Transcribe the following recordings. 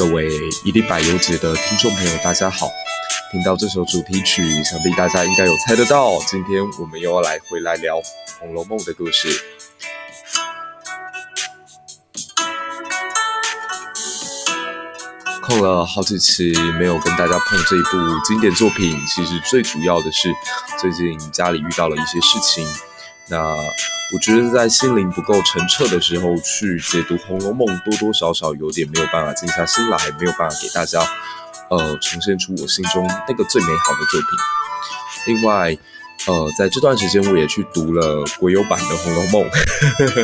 各位一历百忧解的听众朋友，大家好！听到这首主题曲，想必大家应该有猜得到，今天我们又要来回来聊《红楼梦》的故事。空了好几期没有跟大家碰这一部经典作品，其实最主要的是最近家里遇到了一些事情。那我觉得在心灵不够澄澈的时候去解读《红楼梦》，多多少少有点没有办法静下心来，没有办法给大家呃呈现出我心中那个最美好的作品。另外，呃，在这段时间我也去读了国有版的《红楼梦》，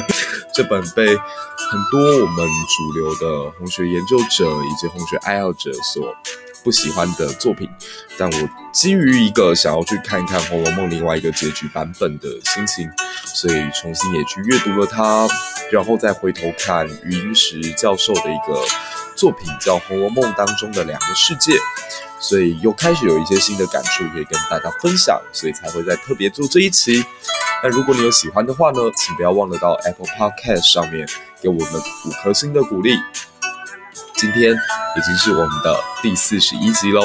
这本被很多我们主流的红学研究者以及红学爱好者所不喜欢的作品，但我基于一个想要去看一看《红楼梦》另外一个结局版本的心情，所以重新也去阅读了它，然后再回头看余英时教授的一个作品，叫《红楼梦》当中的两个世界，所以又开始有一些新的感触可以跟大家分享，所以才会在特别做这一期。那如果你有喜欢的话呢，请不要忘了到 Apple Podcast 上面给我们五颗星的鼓励。今天已经是我们的第四十一集喽。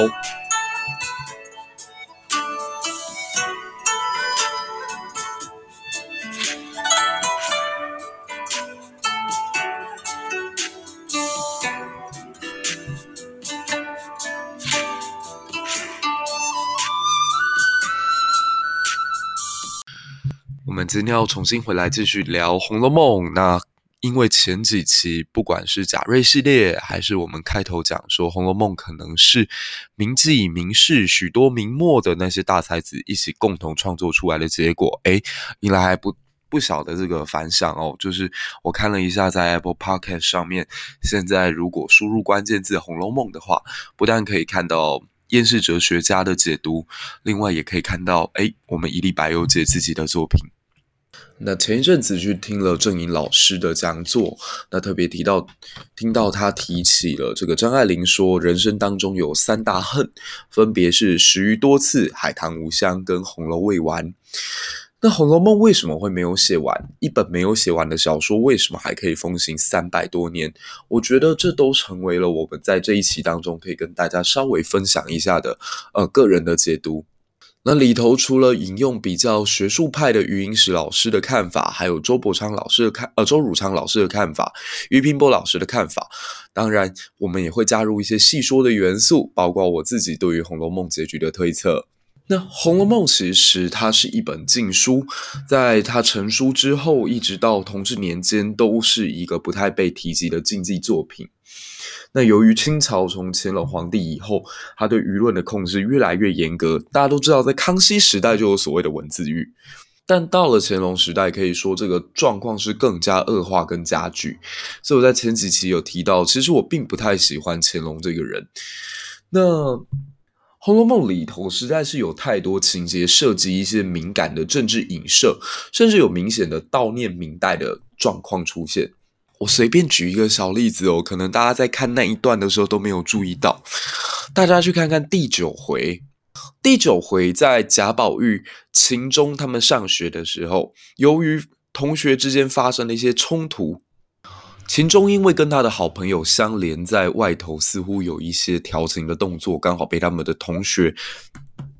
我们今天要重新回来继续聊《红楼梦》，那。因为前几期不管是贾瑞系列，还是我们开头讲说《红楼梦》可能是名妓名士许多明末的那些大才子一起共同创作出来的结果，诶，引来还不不小的这个反响哦。就是我看了一下，在 Apple Podcast 上面，现在如果输入关键字《红楼梦》的话，不但可以看到厌世哲学家的解读，另外也可以看到，诶，我们一历百忧解自己的作品。那前一阵子去听了郑颖老师的讲座，那特别提到，听到他提起了这个张爱玲说，人生当中有三大恨，分别是十余多次海棠无香跟红楼未完。那《红楼梦》为什么会没有写完？一本没有写完的小说，为什么还可以风行三百多年？我觉得这都成为了我们在这一期当中可以跟大家稍微分享一下的，呃，个人的解读。那里头除了引用比较学术派的余英时老师的看法，还有周伯昌老师的看，呃，周汝昌老师的看法，俞平波老师的看法，当然我们也会加入一些细说的元素，包括我自己对于《红楼梦》结局的推测。那《红楼梦》其实它是一本禁书，在它成书之后，一直到同治年间，都是一个不太被提及的禁忌作品。那由于清朝从乾隆皇帝以后，他对舆论的控制越来越严格。大家都知道，在康熙时代就有所谓的文字狱，但到了乾隆时代，可以说这个状况是更加恶化、跟加剧。所以我在前几期有提到，其实我并不太喜欢乾隆这个人。那《红楼梦》里头实在是有太多情节涉及一些敏感的政治影射，甚至有明显的悼念明代的状况出现。我随便举一个小例子哦，可能大家在看那一段的时候都没有注意到。大家去看看第九回，第九回在贾宝玉、秦钟他们上学的时候，由于同学之间发生了一些冲突，秦钟因为跟他的好朋友相连，在外头似乎有一些调情的动作，刚好被他们的同学。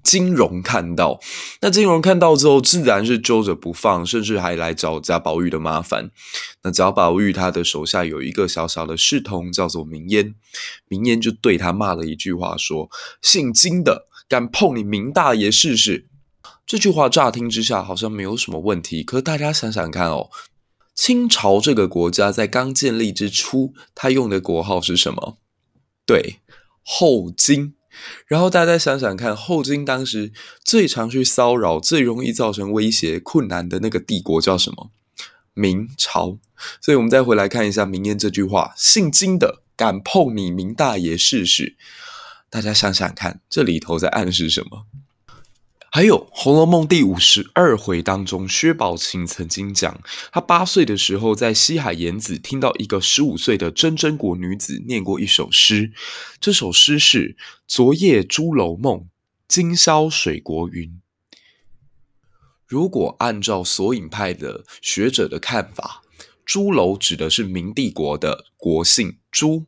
金融看到，那金融看到之后，自然是揪着不放，甚至还来找贾宝玉的麻烦。那贾宝玉他的手下有一个小小的侍童，叫做明烟，明烟就对他骂了一句话，说：“姓金的敢碰你明大爷试试。”这句话乍听之下好像没有什么问题，可是大家想想看哦，清朝这个国家在刚建立之初，他用的国号是什么？对，后金。然后大家想想看，后金当时最常去骚扰、最容易造成威胁、困难的那个帝国叫什么？明朝。所以，我们再回来看一下明艳这句话：“姓金的敢碰你明大爷试试。”大家想想看，这里头在暗示什么？还有《红楼梦》第五十二回当中，薛宝琴曾经讲，他八岁的时候在西海沿子听到一个十五岁的真真国女子念过一首诗，这首诗是“昨夜猪楼梦，今宵水国云”。如果按照索引派的学者的看法，朱楼指的是明帝国的国姓朱，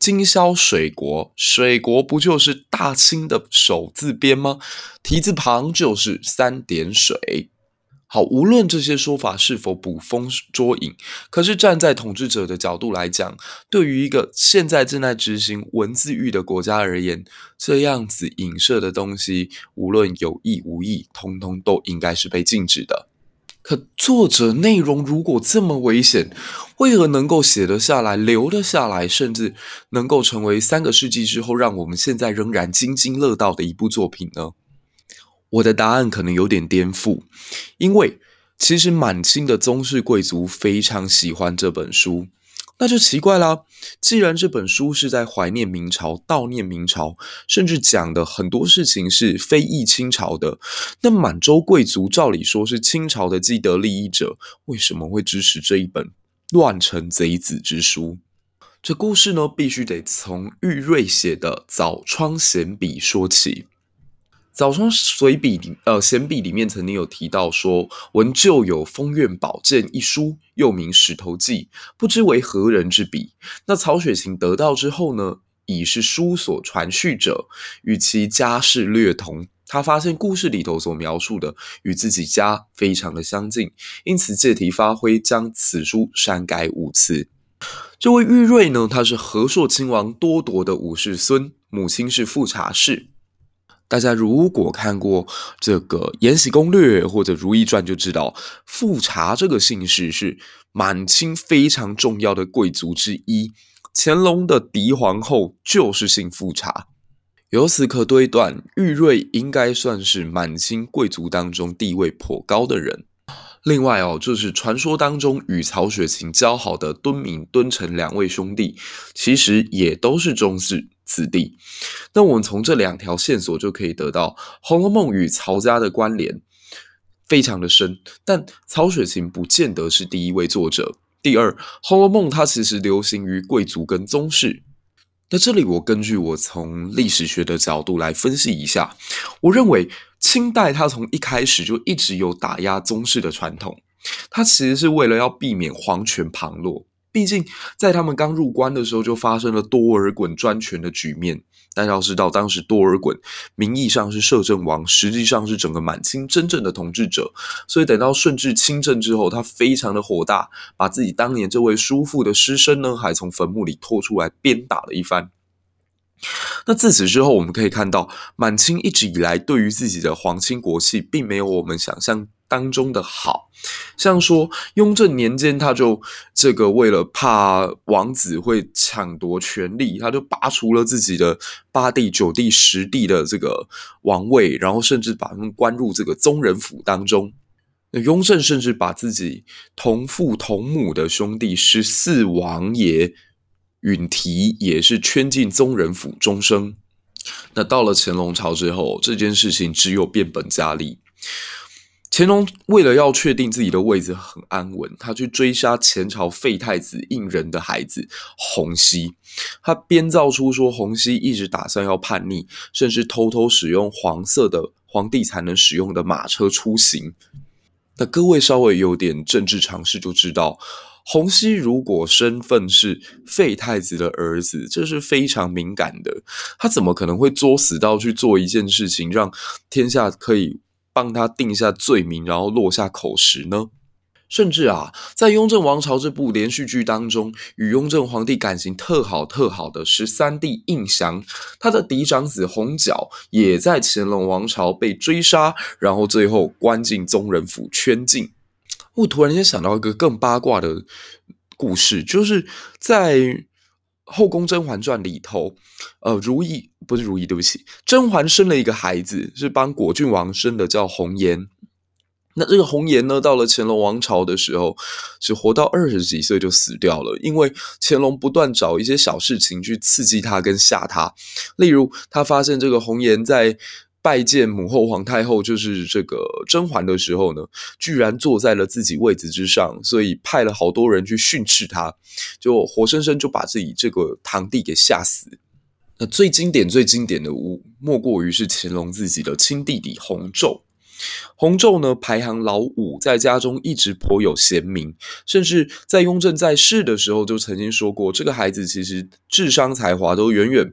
今宵水国，水国不就是大清的首字边吗？提字旁就是三点水。好，无论这些说法是否捕风捉影，可是站在统治者的角度来讲，对于一个现在正在执行文字狱的国家而言，这样子影射的东西，无论有意无意，通通都应该是被禁止的。可作者内容如果这么危险，为何能够写得下来、留得下来，甚至能够成为三个世纪之后，让我们现在仍然津津乐道的一部作品呢？我的答案可能有点颠覆，因为其实满清的宗室贵族非常喜欢这本书，那就奇怪啦。既然这本书是在怀念明朝、悼念明朝，甚至讲的很多事情是非议清朝的，那满洲贵族照理说是清朝的既得利益者，为什么会支持这一本乱臣贼子之书？这故事呢，必须得从玉瑞写的《早窗闲笔》说起。早窗随笔里，呃，闲笔里面曾经有提到说，闻旧有封苑宝鉴一书，又名《石头记》，不知为何人之笔。那曹雪芹得到之后呢，已是书所传续者，与其家世略同。他发现故事里头所描述的与自己家非常的相近，因此借题发挥，将此书删改五次。这位玉瑞呢，他是和硕亲王多铎的五世孙，母亲是富察氏。大家如果看过这个《延禧攻略》或者《如懿传》，就知道富察这个姓氏是满清非常重要的贵族之一。乾隆的嫡皇后就是姓富察，由此可推断，玉瑞应该算是满清贵族当中地位颇高的人。另外哦，就是传说当中与曹雪芹交好的敦敏、敦诚两位兄弟，其实也都是宗室。子弟，那我们从这两条线索就可以得到，《红楼梦》与曹家的关联非常的深。但曹雪芹不见得是第一位作者。第二，《红楼梦》它其实流行于贵族跟宗室。那这里我根据我从历史学的角度来分析一下，我认为清代它从一开始就一直有打压宗室的传统，它其实是为了要避免皇权旁落。毕竟，在他们刚入关的时候，就发生了多尔衮专权的局面。但要知道，当时多尔衮名义上是摄政王，实际上是整个满清真正的统治者。所以，等到顺治亲政之后，他非常的火大，把自己当年这位叔父的尸身呢，还从坟墓里拖出来鞭打了一番。那自此之后，我们可以看到，满清一直以来对于自己的皇亲国戚，并没有我们想象当中的好，像说雍正年间，他就这个为了怕王子会抢夺权力，他就拔除了自己的八弟、九弟、十弟的这个王位，然后甚至把他们关入这个宗人府当中。那雍正甚至把自己同父同母的兄弟十四王爷允提也是圈进宗人府终生。那到了乾隆朝之后，这件事情只有变本加厉。乾隆为了要确定自己的位置很安稳，他去追杀前朝废太子胤仁的孩子洪熙。他编造出说洪熙一直打算要叛逆，甚至偷偷使用黄色的皇帝才能使用的马车出行。那各位稍微有点政治常识就知道，洪熙如果身份是废太子的儿子，这是非常敏感的。他怎么可能会作死到去做一件事情，让天下可以？帮他定下罪名，然后落下口实呢？甚至啊，在《雍正王朝》这部连续剧当中，与雍正皇帝感情特好特好的十三弟胤祥，他的嫡长子弘皎也在乾隆王朝被追杀，然后最后关进宗人府圈禁。我突然间想到一个更八卦的故事，就是在。《后宫甄嬛传》里头，呃，如懿不是如懿，对不起，甄嬛生了一个孩子，是帮果郡王生的，叫红颜。那这个红颜呢，到了乾隆王朝的时候，只活到二十几岁就死掉了，因为乾隆不断找一些小事情去刺激他跟吓他，例如他发现这个红颜在。拜见母后皇太后，就是这个甄嬛的时候呢，居然坐在了自己位子之上，所以派了好多人去训斥他，就活生生就把自己这个堂弟给吓死。那最经典、最经典的，无莫过于是乾隆自己的亲弟弟弘昼。洪昼呢，排行老五，在家中一直颇有贤名，甚至在雍正在世的时候就曾经说过，这个孩子其实智商才华都远远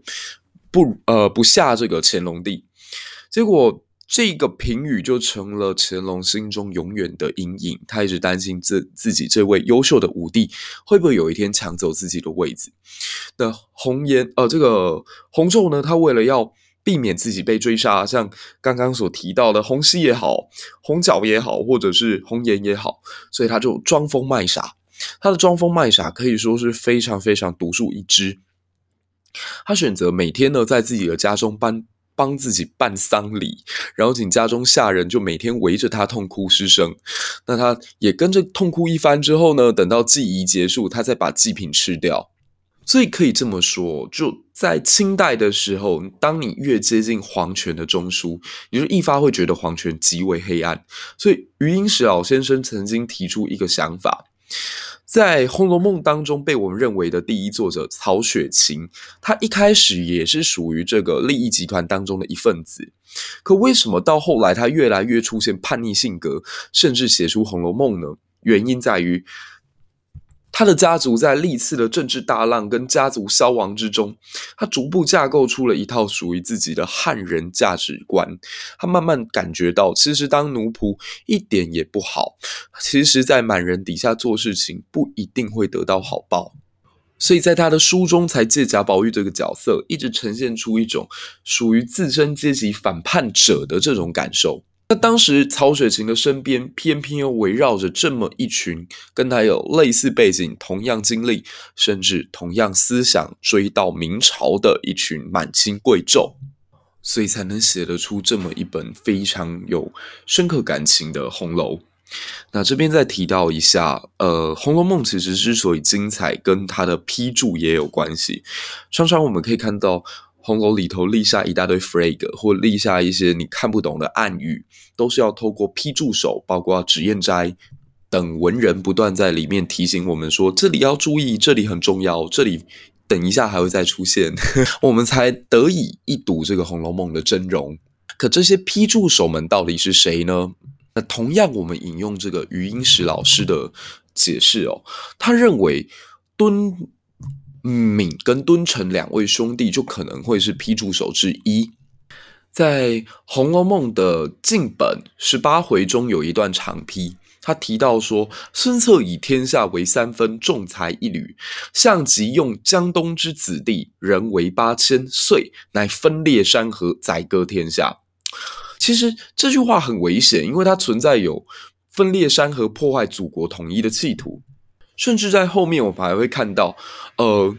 不呃不下这个乾隆帝。结果这个评语就成了乾隆心中永远的阴影，他一直担心自自己这位优秀的五弟会不会有一天抢走自己的位子。那红颜呃，这个洪昼呢，他为了要。避免自己被追杀，像刚刚所提到的洪熙也好，洪角也好，或者是红颜也好，所以他就装疯卖傻。他的装疯卖傻可以说是非常非常独树一帜。他选择每天呢，在自己的家中帮帮自己办丧礼，然后请家中下人就每天围着他痛哭失声。那他也跟着痛哭一番之后呢，等到祭仪结束，他再把祭品吃掉。所以可以这么说，就在清代的时候，当你越接近皇权的中枢，你就一发会觉得皇权极为黑暗。所以余英时老先生曾经提出一个想法，在《红楼梦》当中被我们认为的第一作者曹雪芹，他一开始也是属于这个利益集团当中的一份子。可为什么到后来他越来越出现叛逆性格，甚至写出《红楼梦》呢？原因在于。他的家族在历次的政治大浪跟家族消亡之中，他逐步架构出了一套属于自己的汉人价值观。他慢慢感觉到，其实当奴仆一点也不好。其实，在满人底下做事情，不一定会得到好报。所以在他的书中，才借贾宝玉这个角色，一直呈现出一种属于自身阶级反叛者的这种感受。那当时曹雪芹的身边，偏偏又围绕着这么一群跟他有类似背景、同样经历，甚至同样思想追到明朝的一群满清贵胄，所以才能写得出这么一本非常有深刻感情的《红楼》。那这边再提到一下，呃，《红楼梦》其实之所以精彩，跟它的批注也有关系。常常我们可以看到。红楼里头立下一大堆 flag，或立下一些你看不懂的暗语，都是要透过批注手，包括脂砚斋等文人不断在里面提醒我们说，这里要注意，这里很重要，这里等一下还会再出现，我们才得以一睹这个《红楼梦》的真容。可这些批注手们到底是谁呢？那同样，我们引用这个余英时老师的解释哦，他认为敦。敏跟敦诚两位兄弟就可能会是批注手之一。在《红楼梦》的晋本十八回中有一段长批，他提到说：“孙策以天下为三分，重财一履；项籍用江东之子弟，人为八千，岁乃分裂山河，宰割天下。”其实这句话很危险，因为它存在有分裂山河、破坏祖国统一的企图。甚至在后面，我们还会看到，呃，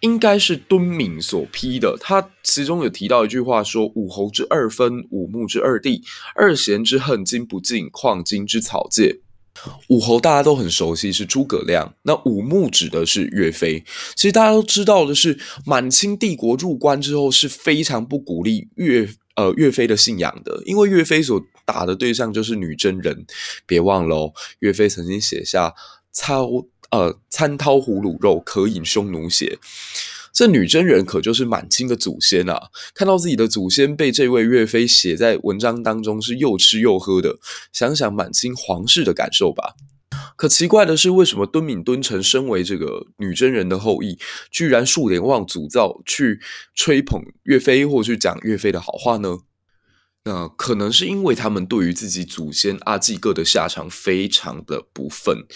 应该是敦敏所批的。他其中有提到一句话说：“五侯之二分，五目之二弟，二贤之恨，今不尽，况今之草芥。”五侯大家都很熟悉，是诸葛亮。那五目指的是岳飞。其实大家都知道的是，满清帝国入关之后是非常不鼓励岳呃岳飞的信仰的，因为岳飞所打的对象就是女真人。别忘了哦，岳飞曾经写下操。呃，餐饕胡虏肉，可饮匈奴血。这女真人可就是满清的祖先啊！看到自己的祖先被这位岳飞写在文章当中，是又吃又喝的。想想满清皇室的感受吧。可奇怪的是，为什么敦敏、敦臣身为这个女真人的后裔，居然数典忘祖造去吹捧岳飞，或去讲岳飞的好话呢？那可能是因为他们对于自己祖先阿济各的下场非常的不忿。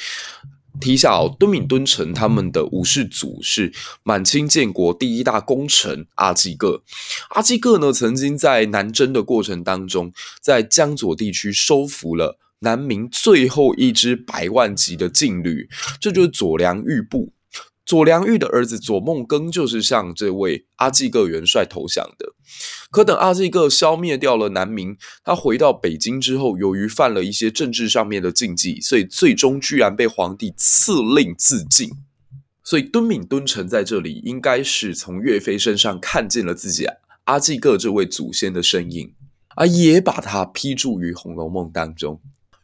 提一下哦，敦敏、敦诚他们的武士祖是满清建国第一大功臣阿济各。阿济各呢，曾经在南征的过程当中，在江左地区收服了南明最后一支百万级的劲旅，这就是左良玉部。左良玉的儿子左梦庚就是向这位阿济各元帅投降的。可等阿济各消灭掉了南明，他回到北京之后，由于犯了一些政治上面的禁忌，所以最终居然被皇帝赐令自尽。所以敦敏、敦诚在这里应该是从岳飞身上看见了自己阿济各这位祖先的身影，而也把他批注于《红楼梦》当中。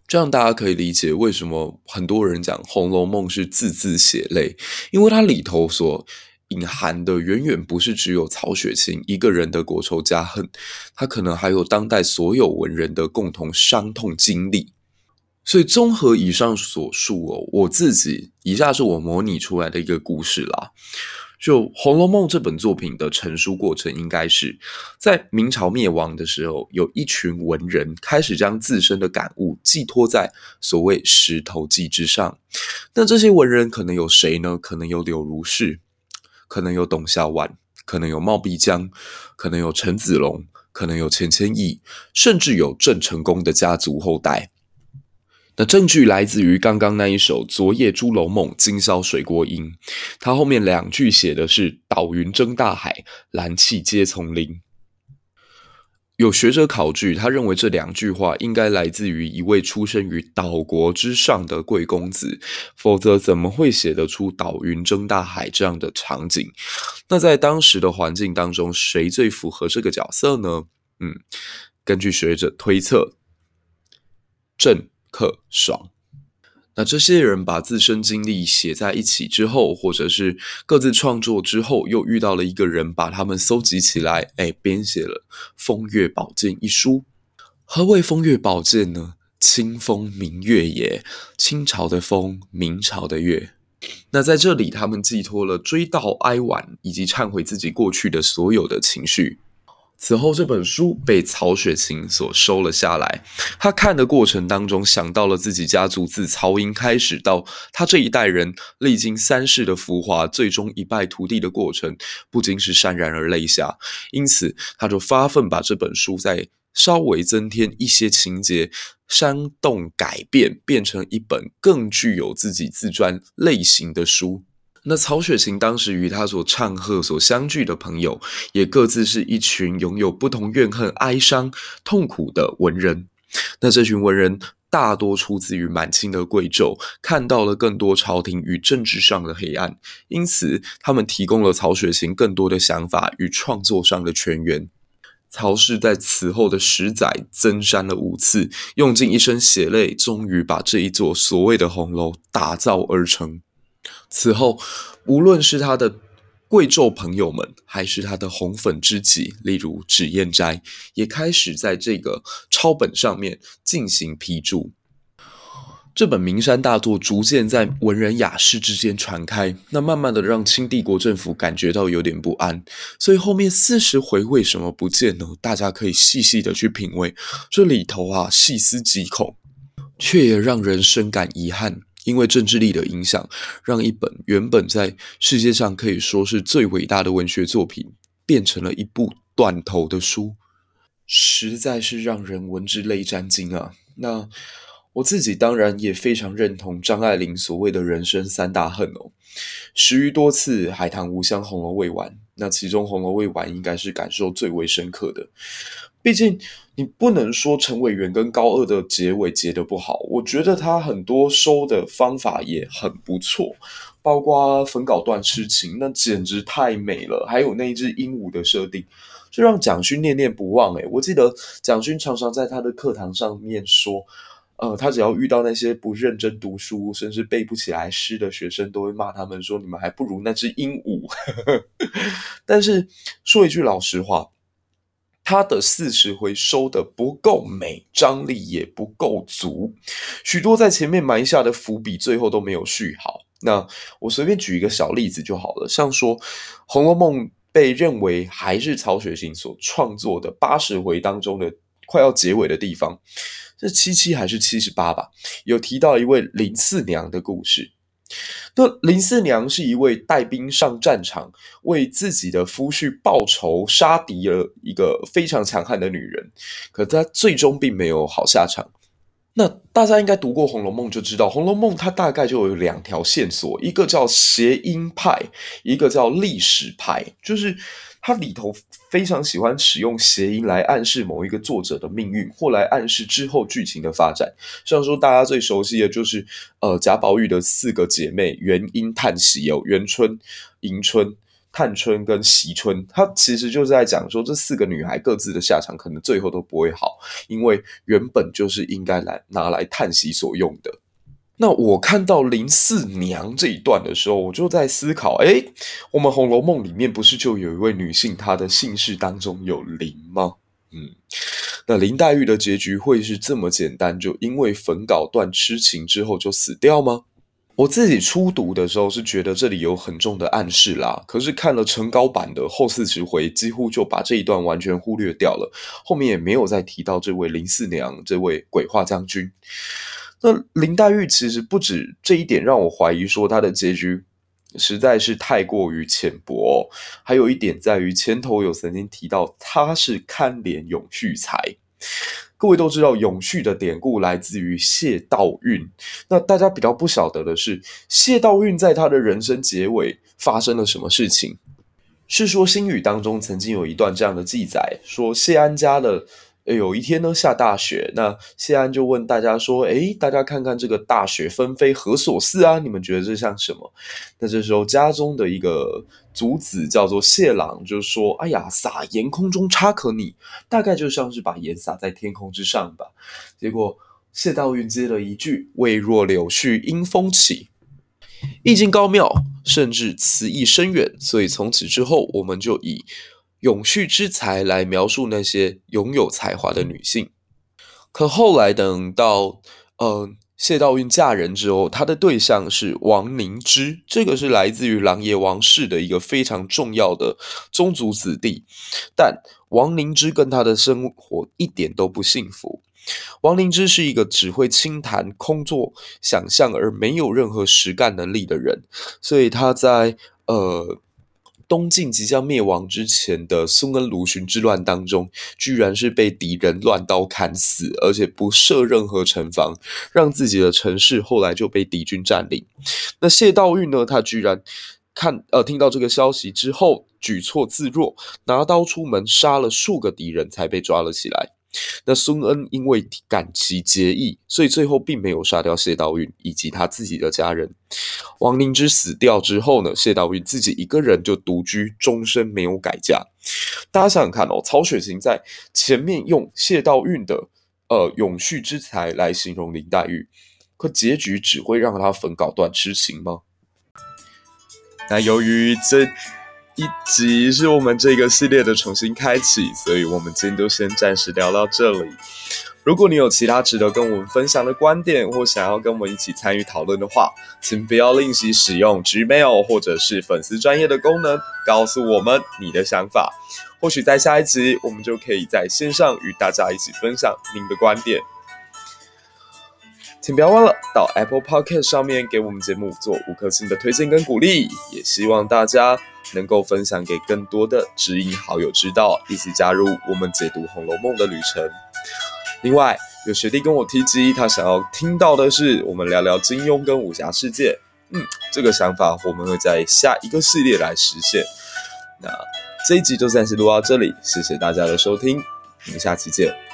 这样大家可以理解为什么很多人讲《红楼梦》是字字血泪，因为它里头所隐含的远远不是只有曹雪芹一个人的国仇家恨，他可能还有当代所有文人的共同伤痛经历。所以，综合以上所述哦，我自己以下是我模拟出来的一个故事啦。就《红楼梦》这本作品的成书过程，应该是在明朝灭亡的时候，有一群文人开始将自身的感悟寄托在所谓石头记之上。那这些文人可能有谁呢？可能有柳如是，可能有董小宛，可能有冒辟疆，可能有陈子龙，可能有钱谦益，甚至有郑成功的家族后代。那证据来自于刚刚那一首“昨夜朱楼梦，今宵水过阴”，他后面两句写的是“岛云蒸大海，岚气接丛林”。有学者考据，他认为这两句话应该来自于一位出生于岛国之上的贵公子，否则怎么会写得出“岛云蒸大海”这样的场景？那在当时的环境当中，谁最符合这个角色呢？嗯，根据学者推测，郑。克爽，那这些人把自身经历写在一起之后，或者是各自创作之后，又遇到了一个人，把他们搜集起来，哎，编写了《风月宝鉴》一书。何谓《风月宝鉴》呢？清风明月也，清朝的风，明朝的月。那在这里，他们寄托了追悼、哀婉以及忏悔自己过去的所有的情绪。此后，这本书被曹雪芹所收了下来。他看的过程当中，想到了自己家族自曹寅开始到他这一代人历经三世的浮华，最终一败涂地的过程，不禁是潸然而泪下。因此，他就发奋把这本书再稍微增添一些情节，煽动改变，变成一本更具有自己自传类型的书。那曹雪芹当时与他所唱和、所相聚的朋友，也各自是一群拥有不同怨恨、哀伤、痛苦的文人。那这群文人大多出自于满清的贵胄，看到了更多朝廷与政治上的黑暗，因此他们提供了曹雪芹更多的想法与创作上的泉源。曹氏在此后的十载增删了五次，用尽一生血泪，终于把这一座所谓的红楼打造而成。此后，无论是他的贵胄朋友们，还是他的红粉知己，例如脂砚斋，也开始在这个抄本上面进行批注。这本名山大作逐渐在文人雅士之间传开，那慢慢的让清帝国政府感觉到有点不安。所以后面四十回为什么不见呢？大家可以细细的去品味，这里头啊，细思极恐，却也让人深感遗憾。因为政治力的影响，让一本原本在世界上可以说是最伟大的文学作品，变成了一部断头的书，实在是让人闻之泪沾襟啊！那我自己当然也非常认同张爱玲所谓的人生三大恨哦，十余多次海棠无香，红楼未完，那其中红楼未完应该是感受最为深刻的。毕竟，你不能说陈伟元跟高二的结尾结得不好，我觉得他很多收的方法也很不错，包括粉稿断痴情，那简直太美了。还有那一只鹦鹉的设定，就让蒋勋念念不忘。诶，我记得蒋勋常常在他的课堂上面说，呃，他只要遇到那些不认真读书，甚至背不起来诗的学生，都会骂他们说：“你们还不如那只鹦鹉。” 但是说一句老实话。他的四十回收的不够美，张力也不够足，许多在前面埋下的伏笔，最后都没有续好。那我随便举一个小例子就好了，像说《红楼梦》被认为还是曹雪芹所创作的八十回当中的快要结尾的地方，是七七还是七十八吧？有提到一位林四娘的故事。那林四娘是一位带兵上战场，为自己的夫婿报仇，杀敌的一个非常强悍的女人，可她最终并没有好下场。那大家应该读过《红楼梦》就知道，《红楼梦》它大概就有两条线索，一个叫谐音派，一个叫历史派，就是。它里头非常喜欢使用谐音来暗示某一个作者的命运，或来暗示之后剧情的发展。像说大家最熟悉的就是，呃，贾宝玉的四个姐妹元英、叹息哦，元春、迎春、探春跟惜春，它其实就是在讲说这四个女孩各自的下场可能最后都不会好，因为原本就是应该来拿来叹息所用的。那我看到林四娘这一段的时候，我就在思考：诶，我们《红楼梦》里面不是就有一位女性，她的姓氏当中有林吗？嗯，那林黛玉的结局会是这么简单，就因为焚稿断痴情之后就死掉吗？我自己初读的时候是觉得这里有很重的暗示啦，可是看了成稿版的后四十回，几乎就把这一段完全忽略掉了，后面也没有再提到这位林四娘，这位鬼画将军。那林黛玉其实不止这一点让我怀疑说她的结局实在是太过于浅薄，还有一点在于前头有曾经提到她是堪怜永续才。各位都知道，永续的典故来自于谢道韫。那大家比较不晓得的是，谢道韫在他的人生结尾发生了什么事情？《世说新语》当中曾经有一段这样的记载，说谢安家的。有一天呢，下大雪，那谢安就问大家说：“诶，大家看看这个大雪纷飞何所似啊？你们觉得这像什么？”那这时候家中的一个族子叫做谢朗，就说：“哎呀，撒盐空中差可拟，大概就像是把盐撒在天空之上吧。”结果谢道韫接了一句：“未若柳絮因风起。”意境高妙，甚至词意深远，所以从此之后，我们就以。永续之才来描述那些拥有才华的女性，可后来等到呃谢道韫嫁人之后，她的对象是王凝之，这个是来自于琅琊王氏的一个非常重要的宗族子弟，但王凝之跟他的生活一点都不幸福。王凝之是一个只会轻谈空作想象而没有任何实干能力的人，所以他在呃。东晋即将灭亡之前的苏恩卢循之乱当中，居然是被敌人乱刀砍死，而且不设任何城防，让自己的城市后来就被敌军占领。那谢道韫呢？他居然看呃听到这个消息之后，举措自若，拿刀出门杀了数个敌人，才被抓了起来。那孙恩因为感其结义，所以最后并没有杀掉谢道韫以及他自己的家人。王凝之死掉之后呢，谢道韫自己一个人就独居，终身没有改嫁。大家想想看哦，曹雪芹在前面用谢道韫的呃永续之才来形容林黛玉，可结局只会让他焚稿断痴情吗？那由于这。一集是我们这个系列的重新开启，所以我们今天就先暂时聊到这里。如果你有其他值得跟我们分享的观点，或想要跟我们一起参与讨论的话，请不要吝惜使用 Gmail 或者是粉丝专业的功能，告诉我们你的想法。或许在下一集，我们就可以在线上与大家一起分享您的观点。请不要忘了到 Apple Podcast 上面给我们节目做五颗星的推荐跟鼓励，也希望大家能够分享给更多的知音好友知道，一起加入我们解读《红楼梦》的旅程。另外，有学弟跟我提及，他想要听到的是我们聊聊金庸跟武侠世界。嗯，这个想法我们会在下一个系列来实现。那这一集就暂时录到这里，谢谢大家的收听，我们下期见。